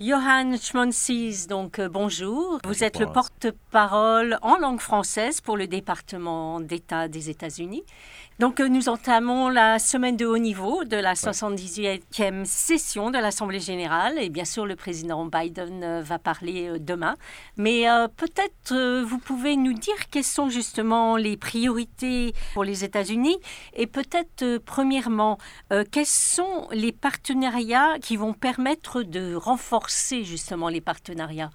Johan Schmonsis, donc euh, bonjour. Vous êtes le porte-parole en langue française pour le département d'État des États-Unis. Donc euh, nous entamons la semaine de haut niveau de la 78e session de l'Assemblée générale et bien sûr le président Biden euh, va parler demain. Mais peut-être vous pouvez nous dire quelles sont justement les priorités pour les États-Unis et peut-être premièrement quels sont les partenariats qui vont permettre de renforcer les partenariats?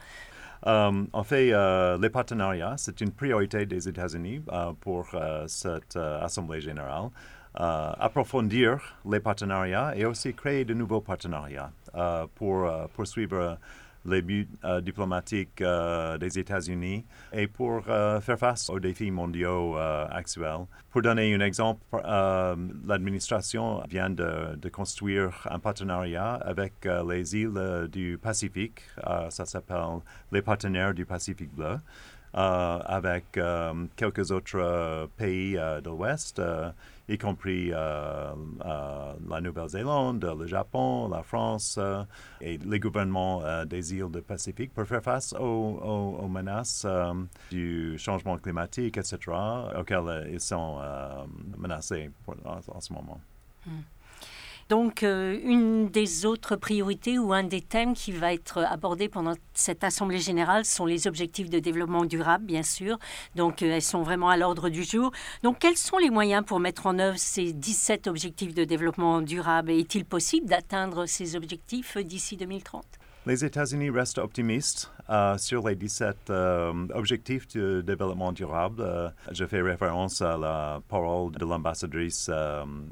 Euh, en fait, euh, les partenariats, c'est une priorité des États-Unis euh, pour cette Assemblée générale. approfondir les partenariats et aussi créer de nouveaux partenariats pour poursuivre les buts euh, diplomatiques euh, des États-Unis et pour euh, faire face aux défis mondiaux actuels. Pour donner un exemple, l'administration vient de, de, construire un partenariat avec les îles du Pacifique. ça s'appelle les partenaires du Pacifique bleu. Euh, avec euh, quelques autres euh, pays de l'Ouest, y compris la Nouvelle-Zélande, le Japon, la France et les gouvernements des îles du Pacifique pour faire face aux, menaces du changement climatique, etc., auxquelles ils sont menacés en, ce moment. Hmm. Donc, euh, une des autres priorités ou un des thèmes qui va être abordé pendant cette Assemblée générale sont les objectifs de développement durable, bien sûr. Donc, euh, elles sont vraiment à l'ordre du jour. Donc, quels sont les moyens pour mettre en œuvre ces 17 objectifs de développement durable? Est-il possible d'atteindre ces objectifs d'ici 2030 les États-Unis restent optimistes euh, sur les 17 euh, objectifs de développement durable. Euh, je fais référence à la parole de l'ambassadrice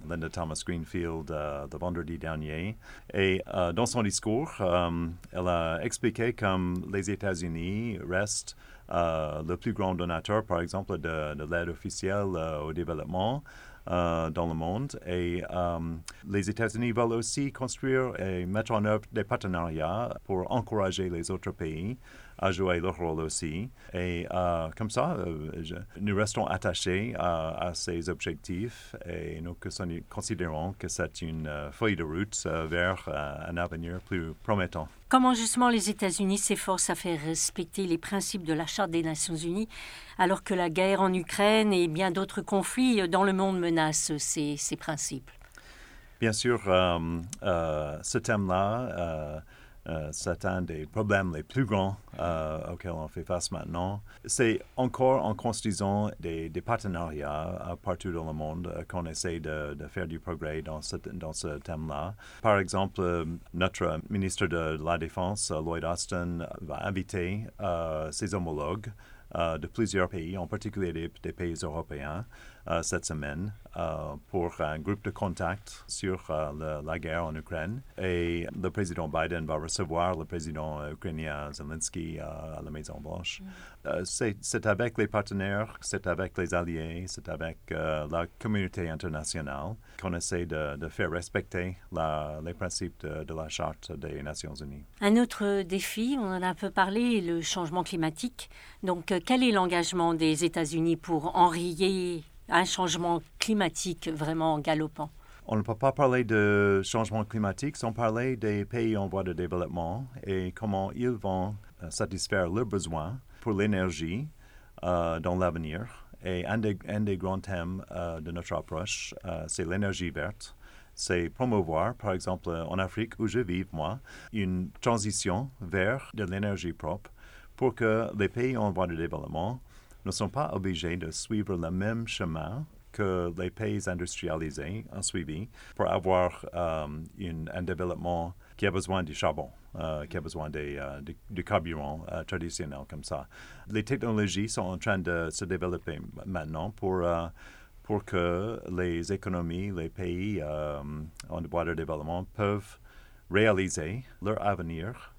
Linda Thomas Greenfield le vendredi dernier. Et dans son discours, elle a expliqué comme les États-Unis restent le plus grand donateur, par exemple, de l'aide officielle au développement. Euh, dans le monde. Et euh, les États-Unis veulent aussi construire et mettre en œuvre des partenariats pour encourager les autres pays à jouer leur rôle aussi. Et euh, comme ça, euh, nous restons attachés à, ces objectifs et nous considérons que c'est une euh, feuille de route vers un avenir plus promettant. Comment justement les États-Unis s'efforcent à faire respecter les principes de la Charte des Nations Unies alors que la guerre en Ukraine et bien d'autres conflits dans le monde menacent ces, ces principes? Bien sûr, ce thème-là euh, c'est un des problèmes les plus grands euh, auxquels on fait face maintenant. C'est encore en construisant des, partenariats euh, partout dans le monde qu'on essaie de, faire du progrès dans ce, dans ce thème-là. Par exemple, notre ministre de la Défense, Lloyd Austin, va inviter ses homologues de plusieurs pays, en particulier des pays européens, euh, cette semaine euh, pour un groupe de contact sur euh, la guerre en Ukraine. Et le président Biden va recevoir le président ukrainien Zelensky à la Maison-Blanche. Mm. c'est avec les partenaires, c'est avec les alliés, c'est avec la communauté internationale qu'on essaie de, faire respecter les principes de, de, la Charte des Nations Unies. Un autre défi, on en a un peu parlé, le changement climatique. Donc, quel est l'engagement des États-Unis pour enrayer un changement climatique vraiment galopant. On ne peut pas parler de changement climatique sans parler des pays en voie de développement et comment ils vont euh, satisfaire leurs besoins pour l'énergie euh, dans l'avenir. Et un des, grands thèmes euh, de notre approche, c'est l'énergie verte. C'est promouvoir, par exemple, en Afrique où je vis, moi, une transition vers de l'énergie propre pour que les pays en voie de développement ne sont pas obligés de suivre le même chemin que les pays industrialisés ont suivi pour avoir euh, un développement qui a besoin du charbon, euh, qui a besoin euh, du, carburant traditionnel comme ça. Les technologies sont en train de se développer maintenant pour, pour que les économies, les pays en voie de développement peuvent réaliser leur avenir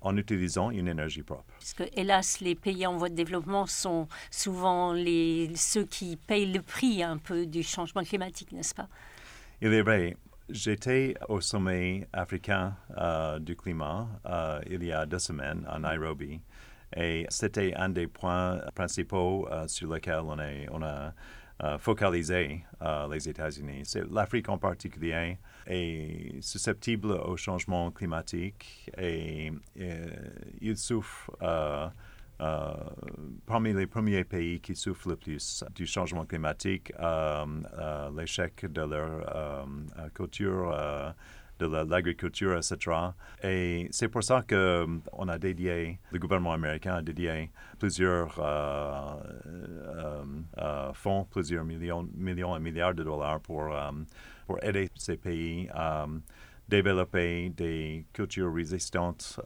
en utilisant une énergie propre. Parce que, hélas, les pays en voie de développement sont souvent les, ceux qui payent le prix un peu du changement climatique, n'est-ce pas? Il est vrai. J'étais au sommet africain euh, du climat euh, il y a deux semaines à Nairobi. Et c'était un des points principaux euh, sur lesquels on, est, on a focaliser les États-Unis. L'Afrique en particulier est susceptible au changement climatique et, il souffre parmi les premiers pays qui souffrent le plus du changement climatique, l'échec de leur culture de l'agriculture, etc. Et c'est pour ça qu'on euh, a dédié, le gouvernement américain a dédié plusieurs euh, euh, fonds, plusieurs millions, millions et milliards de dollars pour, pour aider ces pays à développer des cultures résistantes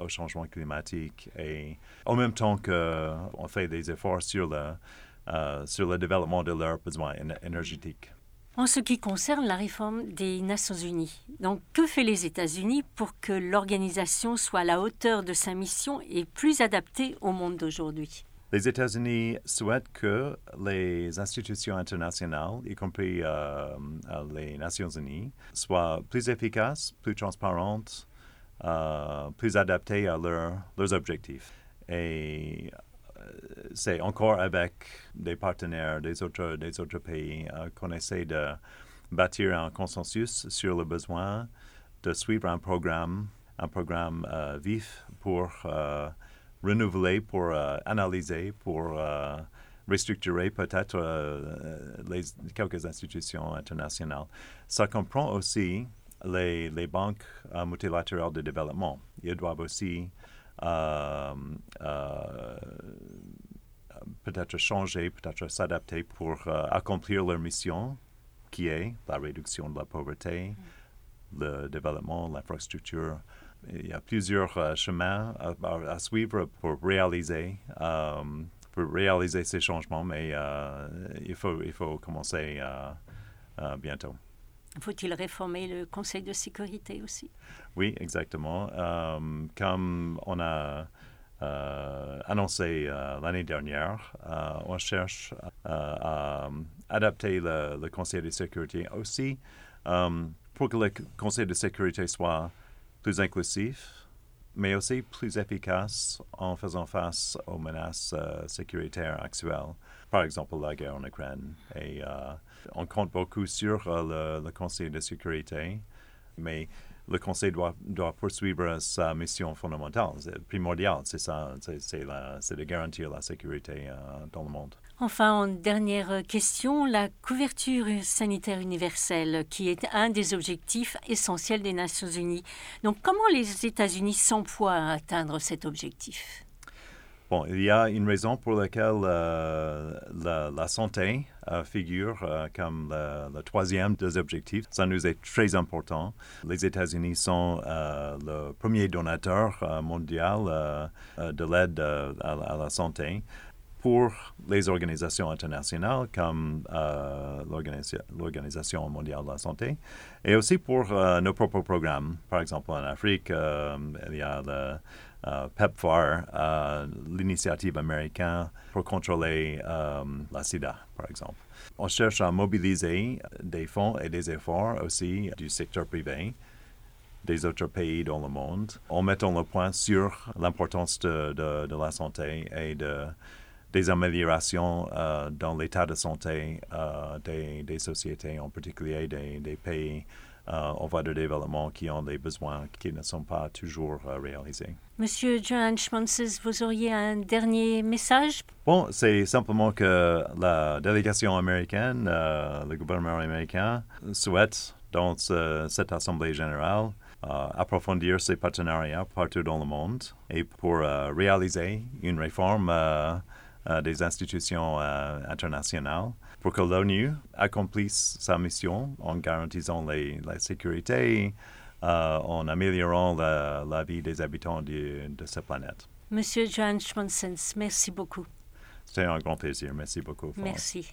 au changement climatique et en même temps qu'on fait des efforts sur le, sur le développement de leurs besoins énergétiques. En ce qui concerne la réforme des Nations Unies, donc que fait les États-Unis pour que l'organisation soit à la hauteur de sa mission et plus adaptée au monde d'aujourd'hui? Les États-Unis souhaitent que les institutions internationales, y compris euh, les Nations Unies, soient plus efficaces, plus transparentes, euh, plus adaptées à leurs objectifs. Et c'est encore avec des partenaires des autres, pays euh, qu'on essaie de bâtir un consensus sur le besoin de suivre un programme, un programme euh, vif pour euh, renouveler, pour analyser, pour restructurer peut-être quelques institutions internationales. Ça comprend aussi les, les banques multilatérales de développement. Ils doivent aussi peut-être changer, peut-être s'adapter pour euh, accomplir leur mission, qui est la réduction de la pauvreté, le développement, l'infrastructure. Il y a plusieurs chemins à, suivre pour réaliser, pour réaliser ces changements, mais il, faut, il faut commencer bientôt. Faut-il réformer le Conseil de sécurité aussi? Oui, exactement. Euh, comme on a euh, annoncé euh, l'année dernière, on cherche à adapter le, Conseil de sécurité aussi pour que le Conseil de sécurité soit plus inclusif, mais aussi plus efficace en faisant face aux menaces sécuritaires actuelles, par exemple la guerre en Ukraine. Et on compte beaucoup sur euh, le, Conseil de sécurité, mais le Conseil doit, doit poursuivre sa mission fondamentale, primordiale, c'est ça, c'est de garantir la sécurité euh, dans le monde. Enfin, en dernière question, la couverture sanitaire universelle, qui est un des objectifs essentiels des Nations Unies. Donc, comment les États-Unis s'emploient à atteindre cet objectif? Bon, il y a une raison pour laquelle euh, la, santé euh, figure euh, comme le, troisième des objectifs. Ça nous est très important. Les États-Unis sont le premier donateur mondial de l'aide à, la santé pour les organisations internationales comme l'Organisation mondiale de la santé et aussi pour nos propres programmes. Par exemple, en Afrique, il y a le euh, PEPFAR, euh, l'initiative américaine pour contrôler euh, la sida, par exemple. On cherche à mobiliser des fonds et des efforts aussi du secteur privé des autres pays dans le monde en mettant le point sur l'importance de, de, la santé et de, des améliorations dans l'état de santé des, des, sociétés, en particulier des, des pays euh, en voie de développement qui ont des besoins qui ne sont pas toujours euh, réalisés. Monsieur John Schmunzes, vous auriez un dernier message? Bon, c'est simplement que la délégation américaine, euh, le gouvernement américain, souhaite dans cette Assemblée générale approfondir ses partenariats partout dans le monde et pour réaliser une réforme des institutions internationales pour que l'ONU accomplisse sa mission en garantissant la sécurité, euh, en améliorant la, vie des habitants de, de cette planète. Monsieur John Schmonsens, merci beaucoup. C'était un grand plaisir. Merci beaucoup. Merci.